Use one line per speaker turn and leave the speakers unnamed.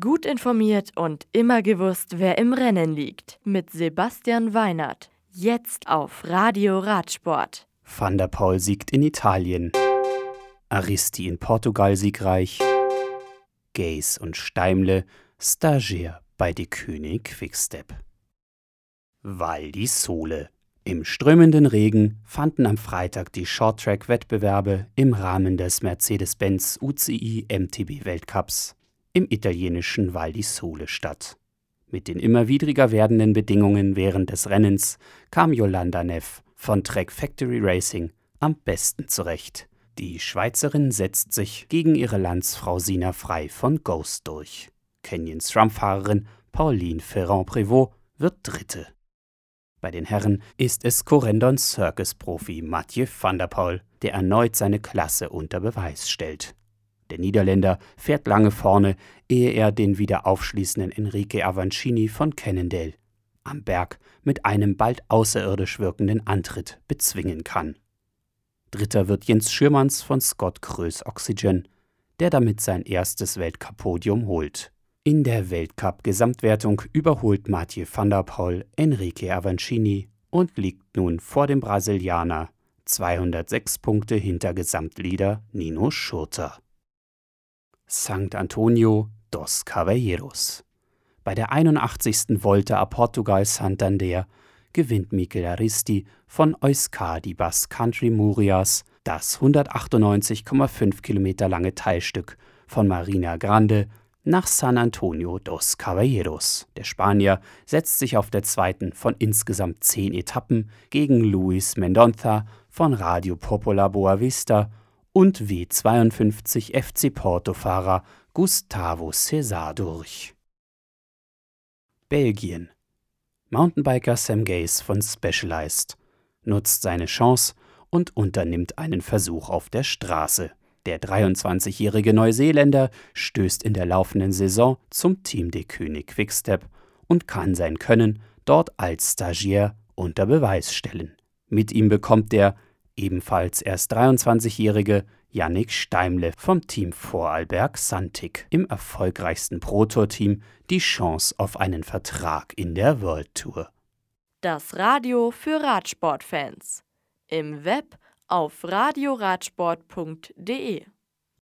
Gut informiert und immer gewusst, wer im Rennen liegt. Mit Sebastian Weinert. Jetzt auf Radio Radsport.
Van der Poel siegt in Italien. Aristi in Portugal siegreich. Gaze und Steimle Stagiaire bei De König Quickstep. Val Sole. Im strömenden Regen fanden am Freitag die Shorttrack-Wettbewerbe im Rahmen des Mercedes-Benz UCI MTB Weltcups im italienischen Val di Sole statt. Mit den immer widriger werdenden Bedingungen während des Rennens kam Yolanda Neff von Trek Factory Racing am besten zurecht. Die Schweizerin setzt sich gegen ihre Landsfrau Sina Frei von Ghost durch. Kenyans Rumfahrerin Pauline Ferrand-Prévot wird Dritte. Bei den Herren ist es Corendon Circus-Profi Mathieu van der Poel, der erneut seine Klasse unter Beweis stellt. Der Niederländer fährt lange vorne, ehe er den wieder aufschließenden Enrique Avancini von Cannondale am Berg mit einem bald außerirdisch wirkenden Antritt bezwingen kann. Dritter wird Jens Schürmanns von Scott Krös Oxygen, der damit sein erstes Weltcup-Podium holt. In der Weltcup-Gesamtwertung überholt Mathieu van der Poel Enrique Avancini und liegt nun vor dem Brasilianer 206 Punkte hinter Gesamtleader Nino Schurter. St. Antonio dos Caballeros. Bei der 81. Volte a Portugal Santander gewinnt Mikel Aristi von Euskadi Bass Country Murias das 198,5 Kilometer lange Teilstück von Marina Grande nach San Antonio dos Caballeros. Der Spanier setzt sich auf der zweiten von insgesamt zehn Etappen gegen Luis Mendonça von Radio Popular Boavista und W52 FC Porto-Fahrer Gustavo Cesar durch. Belgien. Mountainbiker Sam Gaze von Specialized nutzt seine Chance und unternimmt einen Versuch auf der Straße. Der 23-jährige Neuseeländer stößt in der laufenden Saison zum Team de König Quickstep und kann sein Können dort als Stagiaire unter Beweis stellen. Mit ihm bekommt der ebenfalls erst 23-jährige Yannick Steimle vom Team Vorarlberg Santic im erfolgreichsten Pro-Tour-Team die Chance auf einen Vertrag in der World Tour.
Das Radio für Radsportfans. Im Web auf radioradsport.de